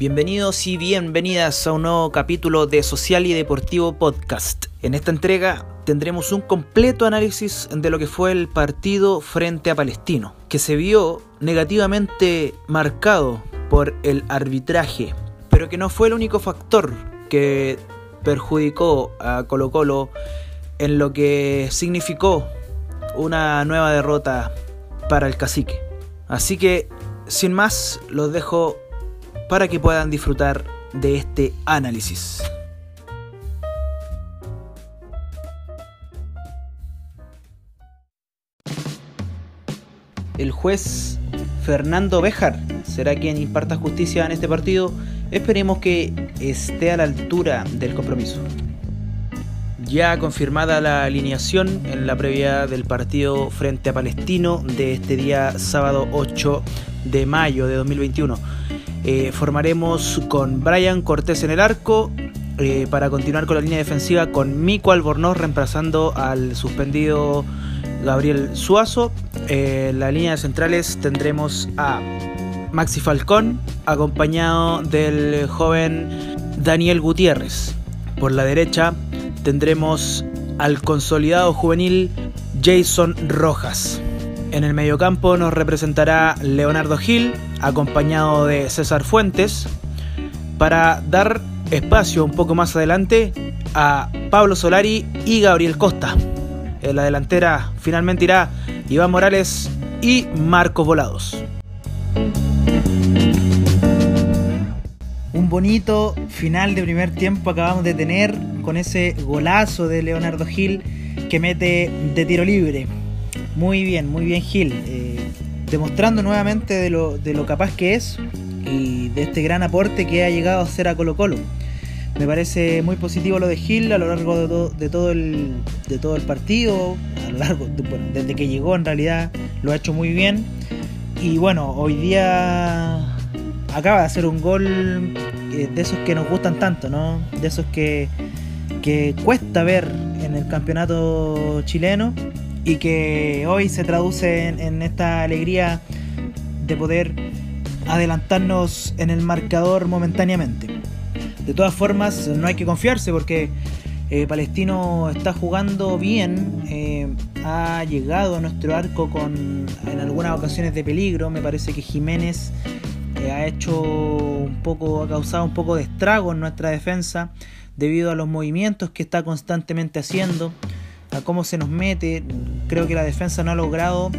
Bienvenidos y bienvenidas a un nuevo capítulo de Social y Deportivo Podcast. En esta entrega tendremos un completo análisis de lo que fue el partido frente a Palestino, que se vio negativamente marcado por el arbitraje, pero que no fue el único factor que perjudicó a Colo Colo en lo que significó una nueva derrota para el cacique. Así que, sin más, los dejo para que puedan disfrutar de este análisis. El juez Fernando Bejar será quien imparta justicia en este partido. Esperemos que esté a la altura del compromiso. Ya confirmada la alineación en la previa del partido frente a Palestino de este día sábado 8 de mayo de 2021. Eh, formaremos con Brian Cortés en el arco. Eh, para continuar con la línea defensiva con Mico Albornoz reemplazando al suspendido Gabriel Suazo. Eh, la línea de centrales tendremos a Maxi Falcón acompañado del joven Daniel Gutiérrez. Por la derecha tendremos al consolidado juvenil Jason Rojas. En el mediocampo nos representará Leonardo Gil, acompañado de César Fuentes, para dar espacio un poco más adelante a Pablo Solari y Gabriel Costa. En la delantera finalmente irá Iván Morales y Marcos Volados. Un bonito final de primer tiempo acabamos de tener con ese golazo de Leonardo Gil que mete de tiro libre. Muy bien, muy bien Gil. Eh, demostrando nuevamente de lo, de lo capaz que es y de este gran aporte que ha llegado a hacer a Colo Colo. Me parece muy positivo lo de Gil a lo largo de, de, todo, el, de todo el partido, a lo largo, bueno, desde que llegó en realidad lo ha hecho muy bien. Y bueno, hoy día acaba de hacer un gol eh, de esos que nos gustan tanto, ¿no? De esos que, que cuesta ver en el campeonato chileno y que hoy se traduce en, esta alegría de poder adelantarnos en el marcador momentáneamente. De todas formas, no hay que confiarse porque eh, Palestino está jugando bien, eh, ha llegado a nuestro arco con en algunas ocasiones de peligro. Me parece que Jiménez eh, ha hecho un poco, ha causado un poco de estrago en nuestra defensa debido a los movimientos que está constantemente haciendo a cómo se nos mete. Creo que la defensa no ha logrado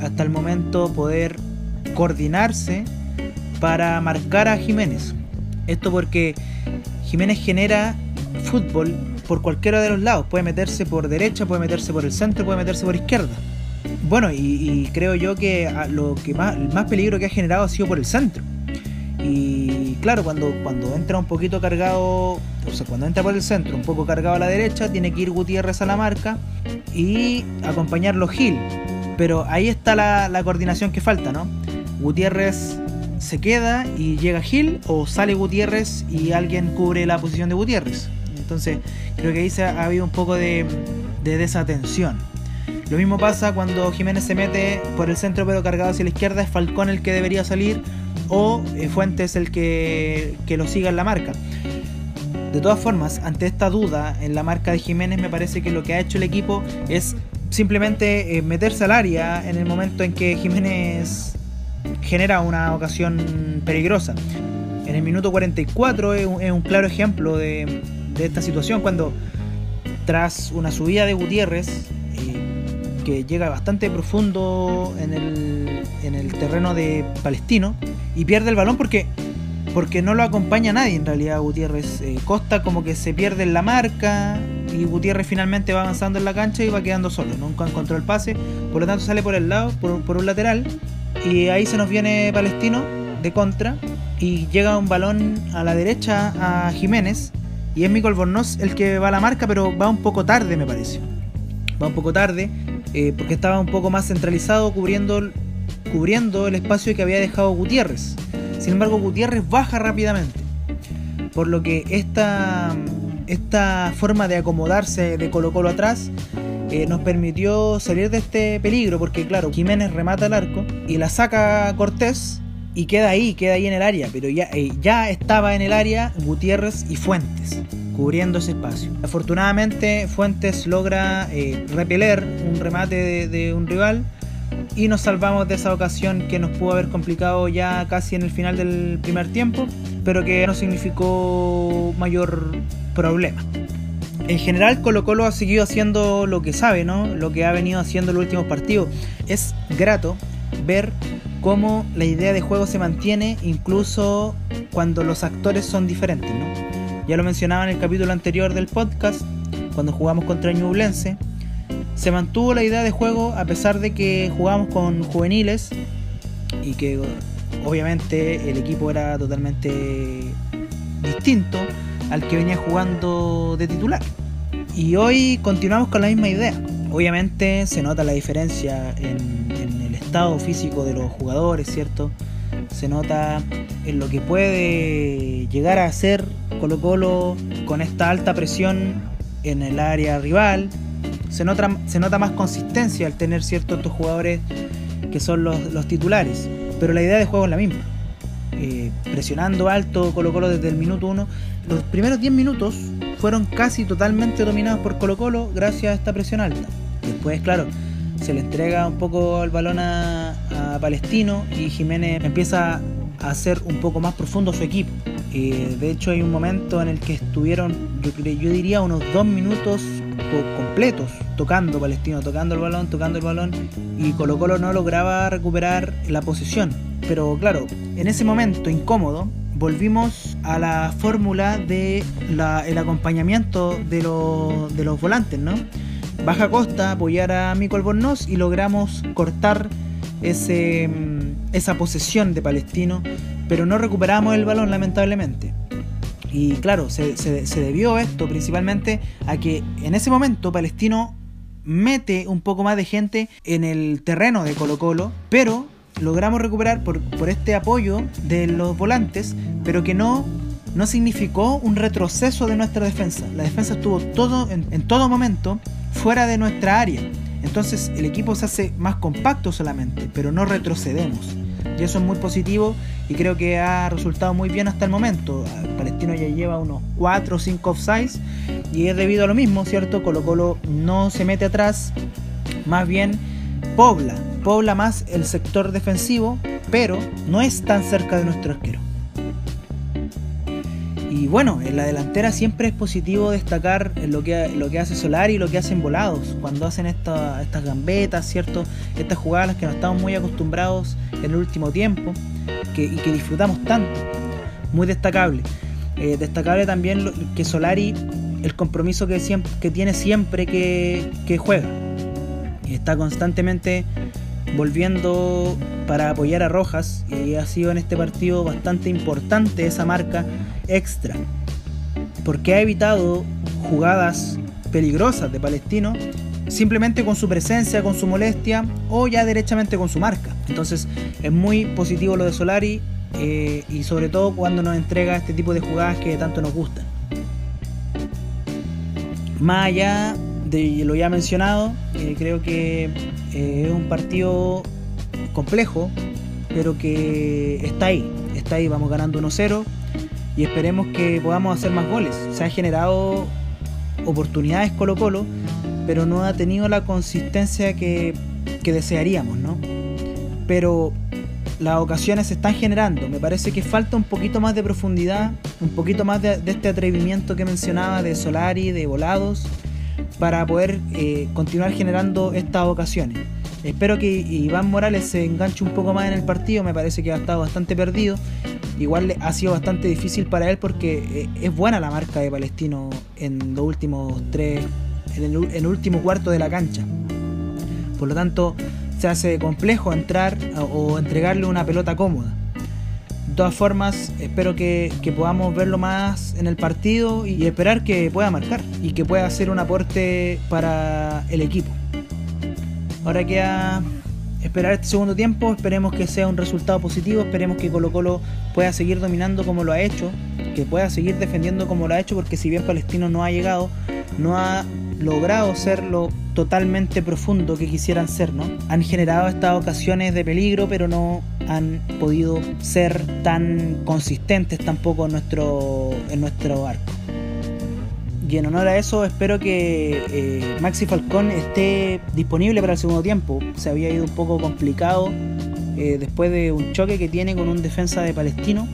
hasta el momento poder coordinarse para marcar a Jiménez. Esto porque Jiménez genera fútbol por cualquiera de los lados. Puede meterse por derecha, puede meterse por el centro, puede meterse por izquierda. Bueno, y, creo yo que lo que más, el más peligro que ha generado ha sido por el centro. Y claro, cuando, cuando entra un poquito cargado, o sea, cuando entra por el centro, un poco cargado a la derecha, tiene que ir Gutiérrez a la marca y acompañarlo Gil. Pero ahí está la, coordinación que falta, ¿no? Gutiérrez se queda y llega Gil, o sale Gutiérrez y alguien cubre la posición de Gutiérrez. Entonces, creo que ahí se ha, habido un poco de, de desatención. Lo mismo pasa cuando Jiménez se mete por el centro pero cargado hacia la izquierda, es Falcón el que debería salir o eh, Fuentes el que, lo siga en la marca. De todas formas, ante esta duda en la marca de Jiménez, me parece que lo que ha hecho el equipo es simplemente eh, meterse al área en el momento en que Jiménez genera una ocasión peligrosa. En el minuto 44 es un, claro ejemplo de, esta situación cuando tras una subida de Gutiérrez, que llega bastante profundo en el, en el terreno de Palestino, y pierde el balón porque porque no lo acompaña nadie en realidad Gutiérrez. Eh, Costa como que se pierde en la marca y Gutiérrez finalmente va avanzando en la cancha y va quedando solo. Nunca encontró el pase, por lo tanto sale por el lado, por, un lateral y ahí se nos viene Palestino de contra y llega un balón a la derecha a Jiménez y es Mico Albornoz el que va a la marca pero va un poco tarde me parece. Va un poco tarde eh, porque estaba un poco más centralizado cubriendo cubriendo el espacio que había dejado Gutiérrez. Sin embargo, Gutiérrez baja rápidamente. Por lo que esta, esta forma de acomodarse de Colo Colo atrás eh, nos permitió salir de este peligro. Porque claro, Jiménez remata el arco y la saca Cortés y queda ahí, queda ahí en el área, pero ya, eh, ya estaba en el área Gutiérrez y Fuentes cubriendo ese espacio. Afortunadamente Fuentes logra eh, repeler un remate de, un rival y nos salvamos de esa ocasión que nos pudo haber complicado ya casi en el final del primer tiempo, pero que no significó mayor problema. En general Colo Colo ha seguido haciendo lo que sabe, ¿no? Lo que ha venido haciendo en los últimos partidos. Es grato ver cómo la idea de juego se mantiene incluso cuando los actores son diferentes, ¿no? Ya lo mencionaba en el capítulo anterior del podcast, cuando jugamos contra Ñublense. Se mantuvo la idea de juego a pesar de que jugamos con juveniles y que obviamente el equipo era totalmente distinto al que venía jugando de titular. Y hoy continuamos con la misma idea. Obviamente se nota la diferencia en, el estado físico de los jugadores, ¿cierto? Se nota en lo que puede llegar a hacer Colo Colo con esta alta presión en el área rival. Se nota, se nota más consistencia al tener ciertos estos jugadores que son los, los titulares. Pero la idea de juego es la misma. Eh, presionando alto Colo Colo desde el minuto 1. Los primeros 10 minutos fueron casi totalmente dominados por Colo Colo gracias a esta presión alta. Después, claro, se le entrega un poco el balón a, Palestino y Jiménez empieza a hacer un poco más profundo su equipo. Eh, de hecho, hay un momento en el que estuvieron, yo, diría, unos dos minutos completos tocando Palestino, tocando el balón, tocando el balón y Colo Colo no lograba recuperar la posición. Pero claro, en ese momento incómodo volvimos a la fórmula de acompañamiento de, de los volantes, ¿no? Baja Costa apoyar a Mico Albornoz y logramos cortar esa posesión de Palestino, pero no recuperamos el balón lamentablemente. Y claro, se, se, debió esto principalmente a que en ese momento Palestino mete un poco más de gente en el terreno de Colo Colo, pero logramos recuperar por, por este apoyo de los volantes, pero que no, no significó un retroceso de nuestra defensa. La defensa estuvo todo, en, en todo momento fuera de nuestra área. Entonces el equipo se hace más compacto solamente, pero no retrocedemos. Y eso es muy positivo y creo que ha resultado muy bien hasta el momento. Palestino ya lleva unos 4 o 5 offsides y es debido a lo mismo, ¿cierto? Colo Colo no se mete atrás, más bien pobla, pobla más el sector defensivo, pero no es tan cerca de nuestro arquero. Y bueno, en la delantera siempre es positivo destacar lo que, lo que hace Solari y lo que hacen volados, cuando hacen estas gambetas, ¿cierto? Estas jugadas que no estamos muy acostumbrados en el último tiempo y que disfrutamos tanto. Muy destacable. Eh, destacable también que Solari, el compromiso que, siempre, que tiene siempre que, que juega. Está constantemente volviendo para apoyar a Rojas y ha sido en este partido bastante importante esa marca extra porque ha evitado jugadas peligrosas de Palestino simplemente con su presencia, con su molestia o ya derechamente con su marca. Entonces es muy positivo lo de Solari eh, y sobre todo cuando nos entrega este tipo de jugadas que tanto nos gustan. Más allá de lo ya mencionado, eh, creo que es un partido complejo, pero que está ahí, está ahí, vamos ganando 1-0 y esperemos que podamos hacer más goles. Se han generado oportunidades Colo Colo, pero no ha tenido la consistencia que, desearíamos, ¿no? Pero las ocasiones se están generando. Me parece que falta un poquito más de profundidad, un poquito más de, de este atrevimiento que mencionaba de Solari, de Volados para poder eh, continuar generando estas ocasiones. Espero que Iván Morales se enganche un poco más en el partido, me parece que ha estado bastante perdido. Igual ha sido bastante difícil para él porque eh, es buena la marca de Palestino en los últimos tres, el, en el último cuarto de la cancha. Por lo tanto, se hace complejo entrar o entregarle una pelota cómoda todas formas, espero que, podamos verlo más en el partido y esperar que pueda marcar y que pueda hacer un aporte para el equipo. Ahora queda esperar este segundo tiempo, esperemos que sea un resultado positivo, esperemos que Colo Colo pueda seguir dominando como lo ha hecho, que pueda seguir defendiendo como lo ha hecho, porque si bien Palestino no ha llegado, no ha logrado ser lo totalmente profundo que quisieran ser, ¿no? Han generado estas ocasiones de peligro, pero no han podido ser tan consistentes tampoco en nuestro, en nuestro arco. Y en honor a eso espero que eh, Maxi Falcón esté disponible para el segundo tiempo. Se había ido un poco complicado eh, después de un choque que tiene con un defensa de Palestino.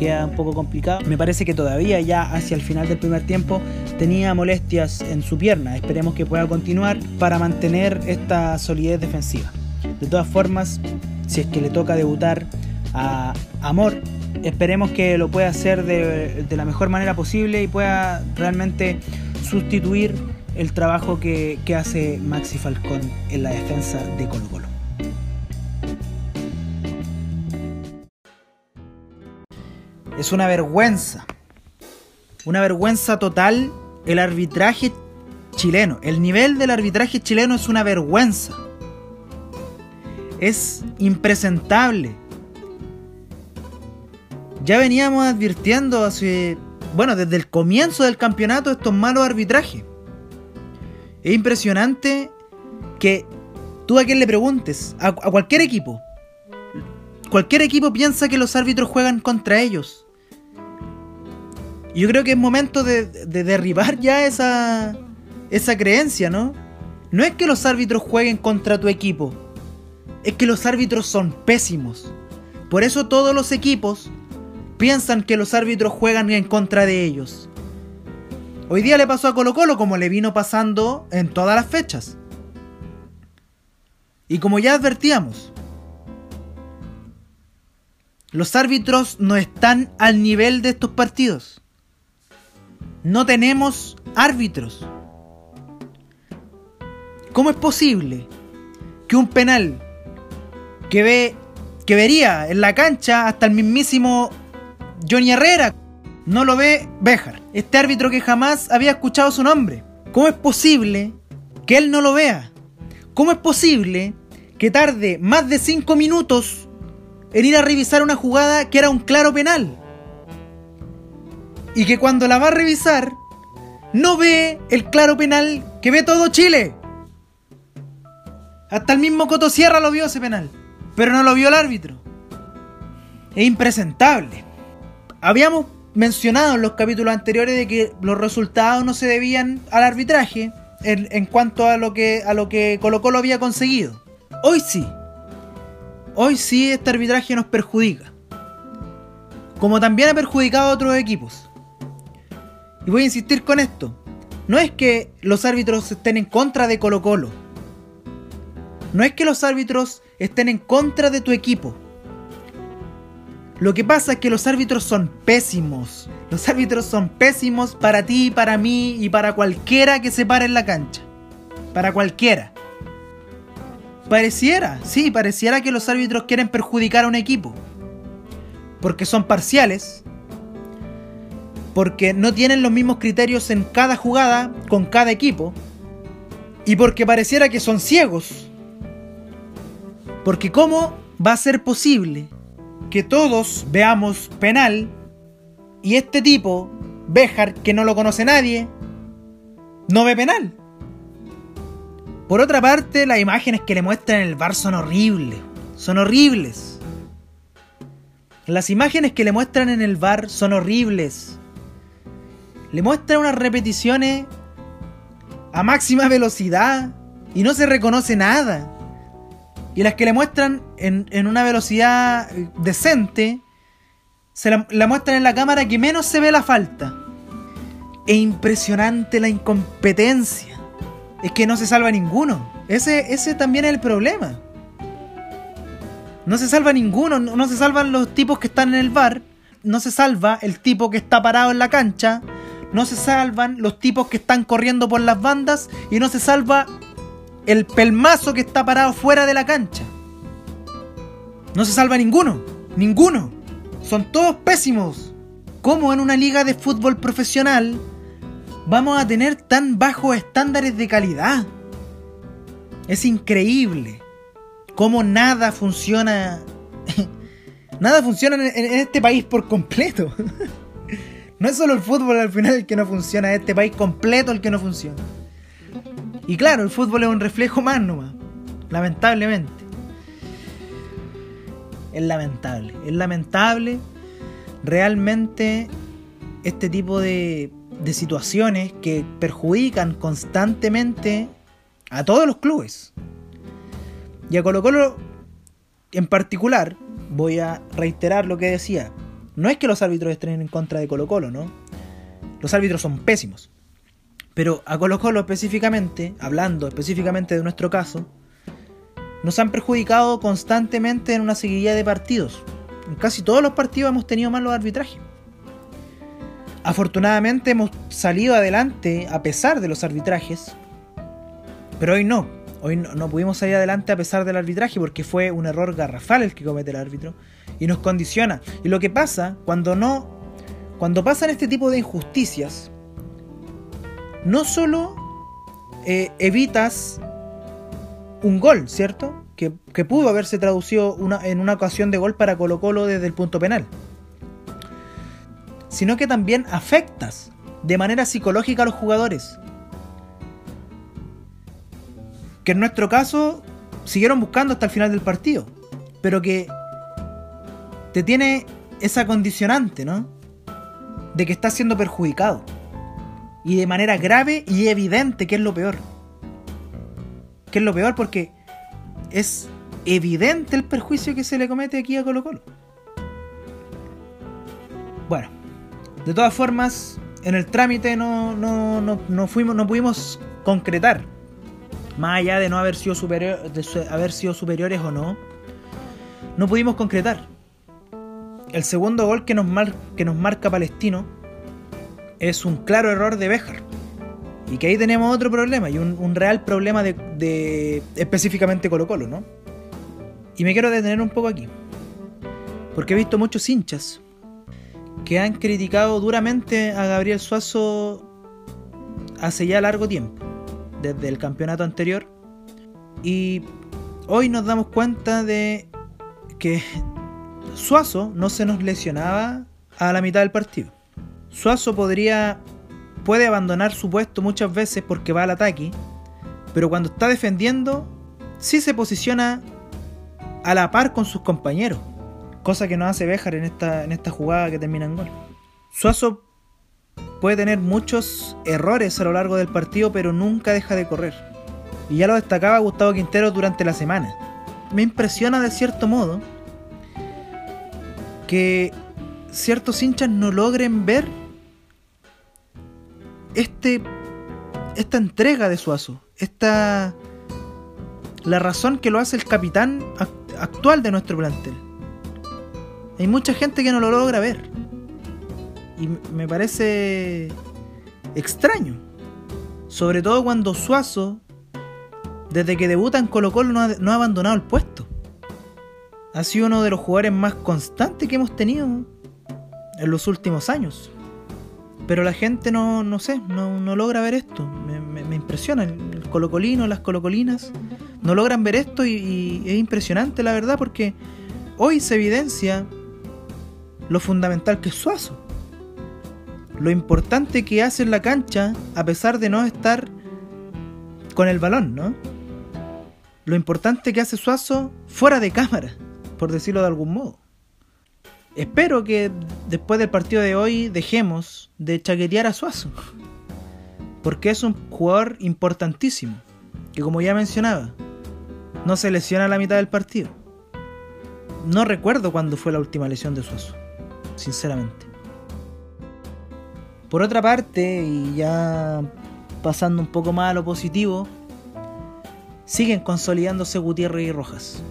Queda un poco complicado. Me parece que todavía ya hacia el final del primer tiempo tenía molestias en su pierna. Esperemos que pueda continuar para mantener esta solidez defensiva. De todas formas, si es que le toca debutar a Amor, esperemos que lo pueda hacer de, la mejor manera posible y pueda realmente sustituir el trabajo que, que hace Maxi Falcón en la defensa de Colo Colo. Es una vergüenza, una vergüenza total el arbitraje chileno. El nivel del arbitraje chileno es una vergüenza. Es impresentable. Ya veníamos advirtiendo hace, bueno, desde el comienzo del campeonato estos malos arbitrajes. Es impresionante que tú a quien le preguntes, a, cualquier equipo, cualquier equipo piensa que los árbitros juegan contra ellos. Yo creo que es momento de, de, derribar ya esa, esa creencia, ¿no? No es que los árbitros jueguen contra tu equipo, es que los árbitros son pésimos. Por eso todos los equipos piensan que los árbitros juegan en contra de ellos. Hoy día le pasó a Colo Colo como le vino pasando en todas las fechas. Y como ya advertíamos, los árbitros no están al nivel de estos partidos. No tenemos árbitros. ¿Cómo es posible que un penal que ve que vería en la cancha hasta el mismísimo Johnny Herrera. No lo ve Béjar, este árbitro que jamás había escuchado su nombre. ¿Cómo es posible que él no lo vea? ¿Cómo es posible que tarde más de 5 minutos en ir a revisar una jugada que era un claro penal? Y que cuando la va a revisar, no ve el claro penal que ve todo Chile. Hasta el mismo Coto Sierra lo vio ese penal, pero no lo vio el árbitro. Es impresentable habíamos mencionado en los capítulos anteriores de que los resultados no se debían al arbitraje en, cuanto a lo que a lo que Colo Colo había conseguido. Hoy sí. Hoy sí este arbitraje nos perjudica. Como también ha perjudicado a otros equipos. Y voy a insistir con esto. No es que los árbitros estén en contra de Colo Colo. No es que los árbitros estén en contra de tu equipo. Lo que pasa es que los árbitros son pésimos. Los árbitros son pésimos para ti, para mí y para cualquiera que se pare en la cancha. Para cualquiera. Pareciera, sí, pareciera que los árbitros quieren perjudicar a un equipo. Porque son parciales. Porque no tienen los mismos criterios en cada jugada con cada equipo. Y porque pareciera que son ciegos. Porque ¿cómo va a ser posible que todos veamos penal y este tipo, Béjar, que no lo conoce nadie, no ve penal. Por otra parte, las imágenes que le muestran en el bar son horribles. Son horribles. Las imágenes que le muestran en el bar son horribles. Le muestran unas repeticiones a máxima velocidad y no se reconoce nada. Y las que le muestran en, una velocidad decente, se la, muestran en la cámara que menos se ve la falta. Es impresionante la incompetencia. Es que no se salva ninguno. Ese, ese también es el problema. No se salva ninguno, no, se salvan los tipos que están en el bar, no se salva el tipo que está parado en la cancha, no se salvan los tipos que están corriendo por las bandas y no se salva el pelmazo que está parado fuera de la cancha. No se salva ninguno, ninguno. Son todos pésimos. ¿Cómo en una liga de fútbol profesional vamos a tener tan bajos estándares de calidad? Es increíble. Cómo nada funciona. nada funciona en, este país por completo. no es solo el fútbol al final el que no funciona, es este país completo el que no funciona. Y claro, el fútbol es un reflejo más nomás. Lamentablemente. Es lamentable. Es lamentable realmente este tipo de, de situaciones que perjudican constantemente a todos los clubes. Y a Colo Colo en particular, voy a reiterar lo que decía. No es que los árbitros estén en contra de Colo Colo, ¿no? Los árbitros son pésimos. Pero a Colo Colo específicamente, hablando específicamente de nuestro caso, nos han perjudicado constantemente en una seguidilla de partidos. En casi todos los partidos hemos tenido malos arbitrajes. Afortunadamente hemos salido adelante a pesar de los arbitrajes, pero hoy no. Hoy no, pudimos salir adelante a pesar del arbitraje porque fue un error garrafal el que comete el árbitro y nos condiciona. Y lo que pasa cuando no, cuando pasan este tipo de injusticias, no solo eh, evitas un gol, ¿cierto? Que, que pudo haberse traducido una, en una ocasión de gol para Colo Colo desde el punto penal sino que también afectas de manera psicológica a los jugadores. Que en nuestro caso siguieron buscando hasta el final del partido, pero que te tiene esa condicionante, ¿no? De que estás siendo perjudicado. Y de manera grave y evidente, que es lo peor. Que es lo peor porque es evidente el perjuicio que se le comete aquí a Colo Colo. Bueno, de todas formas, en el trámite no, no, no, fuimos, no pudimos concretar. Más allá de no haber sido, superior, de haber sido superiores o no, no pudimos concretar. El segundo gol que nos, que nos marca Palestino es un claro error de Béjar. Y que ahí tenemos otro problema, y un, real problema de, de, específicamente Colo Colo, ¿no? Y me quiero detener un poco aquí. Porque he visto muchos hinchas que han criticado duramente a Gabriel Suazo hace ya largo tiempo, desde el campeonato anterior. Y hoy nos damos cuenta de que Suazo no se nos lesionaba a la mitad del partido. Suazo podría puede abandonar su puesto muchas veces porque va al ataque, pero cuando está defendiendo sí se posiciona a la par con sus compañeros cosa que no hace Béjar en esta, en esta jugada que termina en gol. Suazo puede tener muchos errores a lo largo del partido, pero nunca deja de correr. Y ya lo destacaba Gustavo Quintero durante la semana. Me impresiona de cierto modo que ciertos hinchas no logren ver este esta entrega de Suazo, esta la razón que lo hace el capitán actual de nuestro plantel. Hay mucha gente que no lo logra ver. Y me parece extraño. Sobre todo cuando Suazo, desde que debuta en Colo Colo, no ha, abandonado el puesto. Ha sido uno de los jugadores más constantes que hemos tenido en los últimos años. Pero la gente no, no sé, no, logra ver esto. Me, impresiona. El, colocolino, las colocolinas, no logran ver esto y es impresionante la verdad porque hoy se evidencia lo fundamental que es Suazo. Lo importante que hace en la cancha a pesar de no estar con el balón, ¿no? Lo importante que hace Suazo fuera de cámara, por decirlo de algún modo. Espero que después del partido de hoy dejemos de chaquetear a Suazo. Porque es un jugador importantísimo. Que como ya mencionaba, no se lesiona a la mitad del partido. No recuerdo cuándo fue la última lesión de Suazo sinceramente. Por otra parte, y ya pasando un poco más a lo positivo, siguen consolidándose Gutiérrez y Rojas.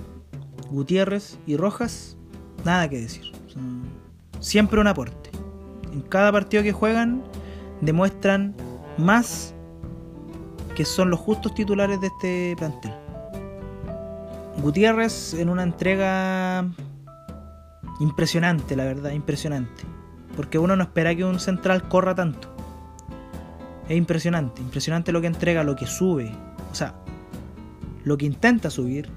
Gutiérrez y Rojas, nada que decir. siempre un aporte. En cada partido que juegan demuestran más que son los justos titulares de este plantel. Gutiérrez en una entrega Impresionante, la verdad, impresionante. Porque uno no espera que un central corra tanto. Es impresionante, impresionante lo que entrega, lo que sube. O sea, lo que intenta subir.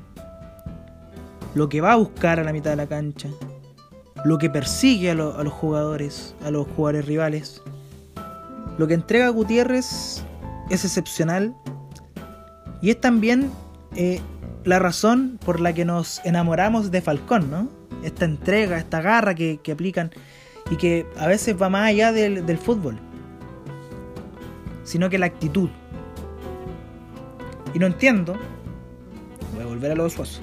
Lo que va a buscar a la mitad de la cancha. Lo que persigue a, los jugadores, a los jugadores rivales. Lo que entrega Gutiérrez es excepcional. Y es también eh, la razón por la que nos enamoramos de Falcón, ¿no? Esta entrega, esta garra que, aplican y que a veces va más allá del, del fútbol, sino que la actitud. Y no entiendo, voy a volver a los Suazo,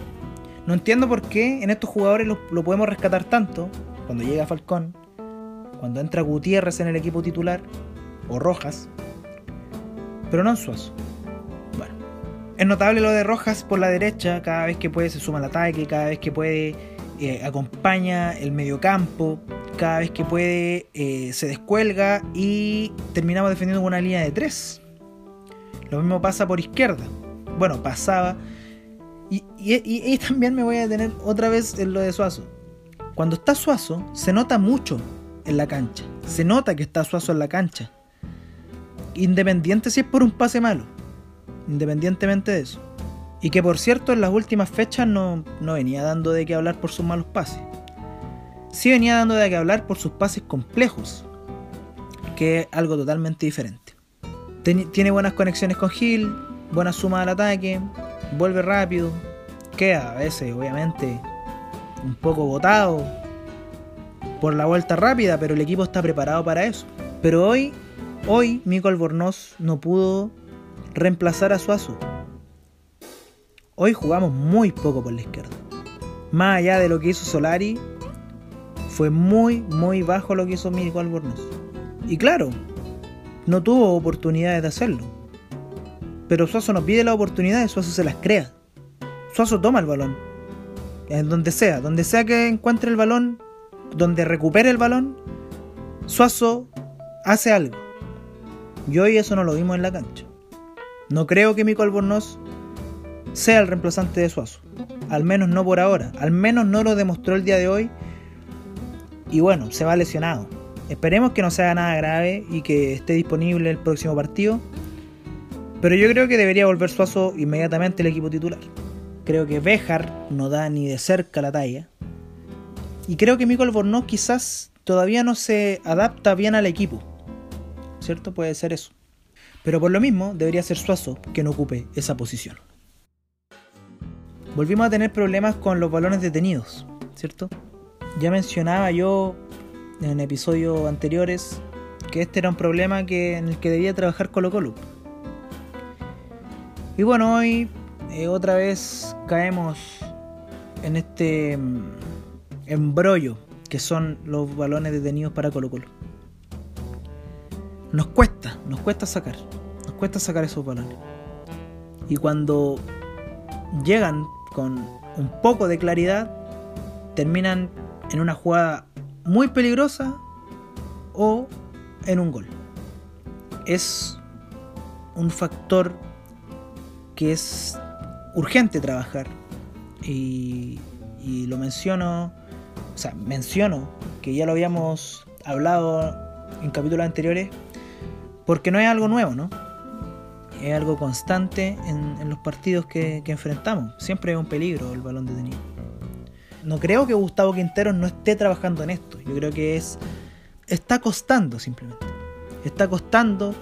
no entiendo por qué en estos jugadores lo, podemos rescatar tanto cuando llega Falcón, cuando entra Gutiérrez en el equipo titular, o Rojas, pero no en Suazo. Bueno, es notable lo de Rojas por la derecha, cada vez que puede se suma al ataque, cada vez que puede eh, acompaña el mediocampo, cada vez que puede eh, se descuelga y terminamos defendiendo con una línea de tres. Lo mismo pasa por izquierda. Bueno, pasaba. Y, también me voy a detener otra vez en lo de Suazo. Cuando está Suazo, se nota mucho en la cancha. Se nota que está Suazo en la cancha. Independiente si es por un pase malo. Independientemente de eso. Y que por cierto en las últimas fechas no, venía dando de qué hablar por sus malos pases. Sí venía dando de qué hablar por sus pases complejos. Que es algo totalmente diferente. Tiene buenas conexiones con Gil, buena suma al ataque, vuelve rápido, queda a veces obviamente un poco botado por la vuelta rápida, pero el equipo está preparado para eso. Pero hoy Hoy Mico Albornoz no pudo reemplazar a Suazo. Hoy jugamos muy poco por la izquierda. Más allá de lo que hizo Solari, fue muy, muy bajo lo que hizo Mico Albornoz. Y claro, no tuvo oportunidades de hacerlo. Pero Suazo no pide las oportunidades, Suazo se las crea. Suazo toma el balón. En donde sea, donde sea que encuentre el balón, donde recupere el balón, Suazo hace algo. Y hoy eso no lo vimos en la cancha. No creo que Mico Albornoz sea el reemplazante de Suazo. Al menos no por ahora. Al menos no lo demostró el día de hoy. Y bueno, se va lesionado. Esperemos que no sea nada grave y que esté disponible el próximo partido. Pero yo creo que debería volver Suazo inmediatamente el equipo titular. Creo que Bejar no da ni de cerca la talla. Y creo que Mico Albornoz quizás todavía no se adapta bien al equipo. ¿cierto? Puede ser eso. Pero por lo mismo debería ser Suazo que no ocupe esa posición. Volvimos a tener problemas con los balones detenidos, ¿cierto? Ya mencionaba yo en episodios anteriores que este era un problema que, en el que debía trabajar Colo Colo. Y bueno, hoy eh, otra vez caemos en este mm, embrollo que son los balones detenidos para Colo Colo nos cuesta, nos cuesta sacar, nos cuesta sacar esos balones. Y cuando llegan con un poco de claridad, terminan en una jugada muy peligrosa o en un gol. Es un factor que es urgente trabajar. Y, lo menciono, o sea, menciono que ya lo habíamos hablado en capítulos anteriores, porque no es algo nuevo, ¿no? Es algo constante en, los partidos que, enfrentamos. Siempre es un peligro el balón detenido. No creo que Gustavo Quintero no esté trabajando en esto. Yo creo que es. Está costando simplemente. Está costando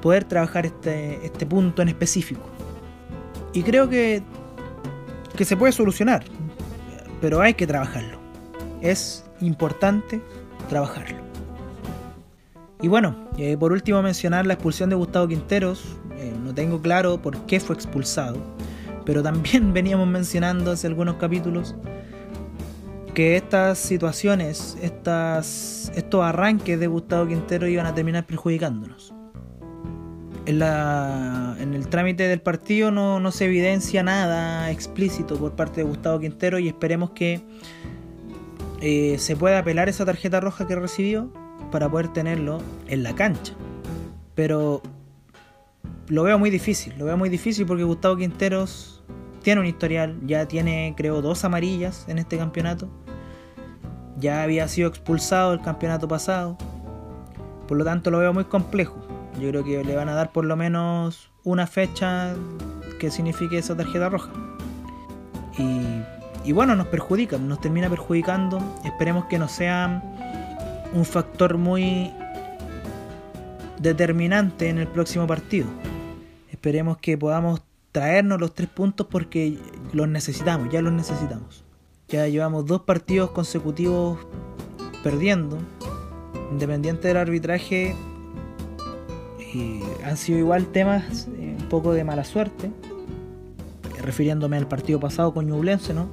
poder trabajar este, este punto en específico. Y creo que, que se puede solucionar. Pero hay que trabajarlo. Es importante trabajarlo. Y bueno, eh, por último mencionar la expulsión de Gustavo Quinteros. Eh, no tengo claro por qué fue expulsado, pero también veníamos mencionando hace algunos capítulos que estas situaciones, estas, estos arranques de Gustavo Quintero iban a terminar perjudicándonos. En, el trámite del partido no, no, se evidencia nada explícito por parte de Gustavo Quintero y esperemos que eh, se pueda apelar esa tarjeta roja que recibió para poder tenerlo en la cancha. Pero lo veo muy difícil, lo veo muy difícil porque Gustavo Quinteros tiene un historial, ya tiene creo dos amarillas en este campeonato. Ya había sido expulsado el campeonato pasado. Por lo tanto lo veo muy complejo. Yo creo que le van a dar por lo menos una fecha que signifique esa tarjeta roja. Y, bueno, nos perjudica, nos termina perjudicando. Esperemos que no sean un factor muy determinante en el próximo partido. Esperemos que podamos traernos los tres puntos porque los necesitamos, ya los necesitamos. Ya llevamos dos partidos consecutivos perdiendo. Independiente del arbitraje, han sido igual temas eh, un poco de mala suerte. Refiriéndome al partido pasado con Ñublense, ¿no?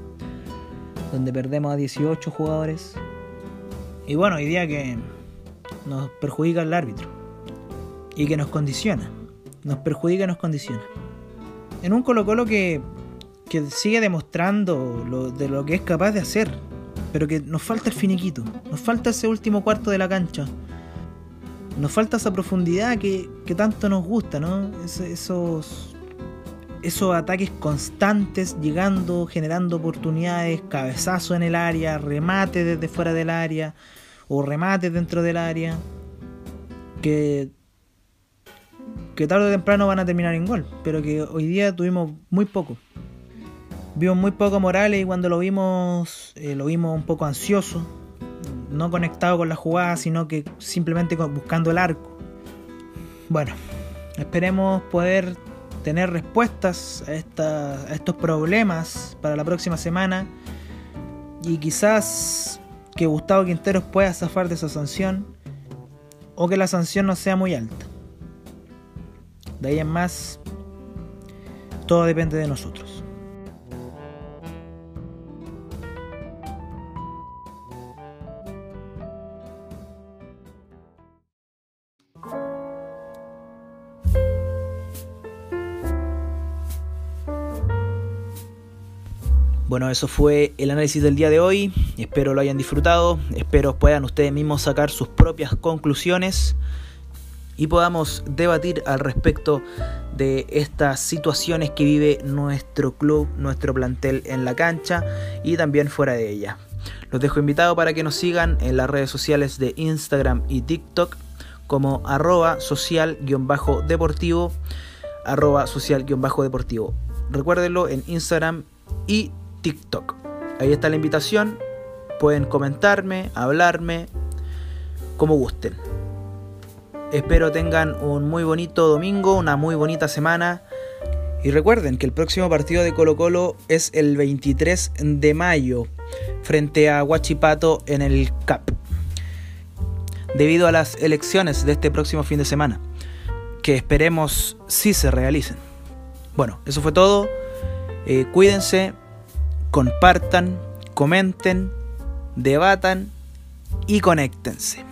Donde perdemos a 18 jugadores. Y bueno, hoy día que nos perjudica el árbitro. Y que nos condiciona. Nos perjudica y nos condiciona. En un Colo Colo que, que sigue demostrando de lo que es capaz de hacer. Pero que nos falta el finiquito. Nos falta ese último cuarto de la cancha. Nos falta esa profundidad que, que tanto nos gusta, ¿no? esos, esos ataques constantes llegando, generando oportunidades, cabezazo en el área, remate desde fuera del área o remate dentro del área que que tarde o temprano van a terminar en gol, pero que hoy día tuvimos muy poco. Vimos muy poco Morales y cuando lo vimos eh, lo vimos un poco ansioso, no conectado con la jugada, sino que simplemente buscando el arco. Bueno, esperemos poder tener respuestas a, estos problemas para la próxima semana y quizás que Gustavo Quinteros pueda zafar de esa sanción o que la sanción no sea muy alta. De ahí en más, todo depende de nosotros. Bueno, eso fue el análisis del día de hoy. Espero lo hayan disfrutado. Espero puedan ustedes mismos sacar sus propias conclusiones y podamos debatir al respecto de estas situaciones que vive nuestro club, nuestro plantel en la cancha y también fuera de ella. Los dejo invitados para que nos sigan en las redes sociales de Instagram y TikTok como arroba social-deportivo arroba social-deportivo. Recuérdenlo en Instagram y TikTok. Ahí está la invitación. Pueden comentarme, hablarme, como gusten. Espero tengan un muy bonito domingo, una muy bonita semana. Y recuerden que el próximo partido de Colo Colo es el 23 de mayo frente a Huachipato en el CAP. Debido a las elecciones de este próximo fin de semana, que esperemos si se realicen. Bueno, eso fue todo. Eh, cuídense, compartan, comenten, debatan y conéctense.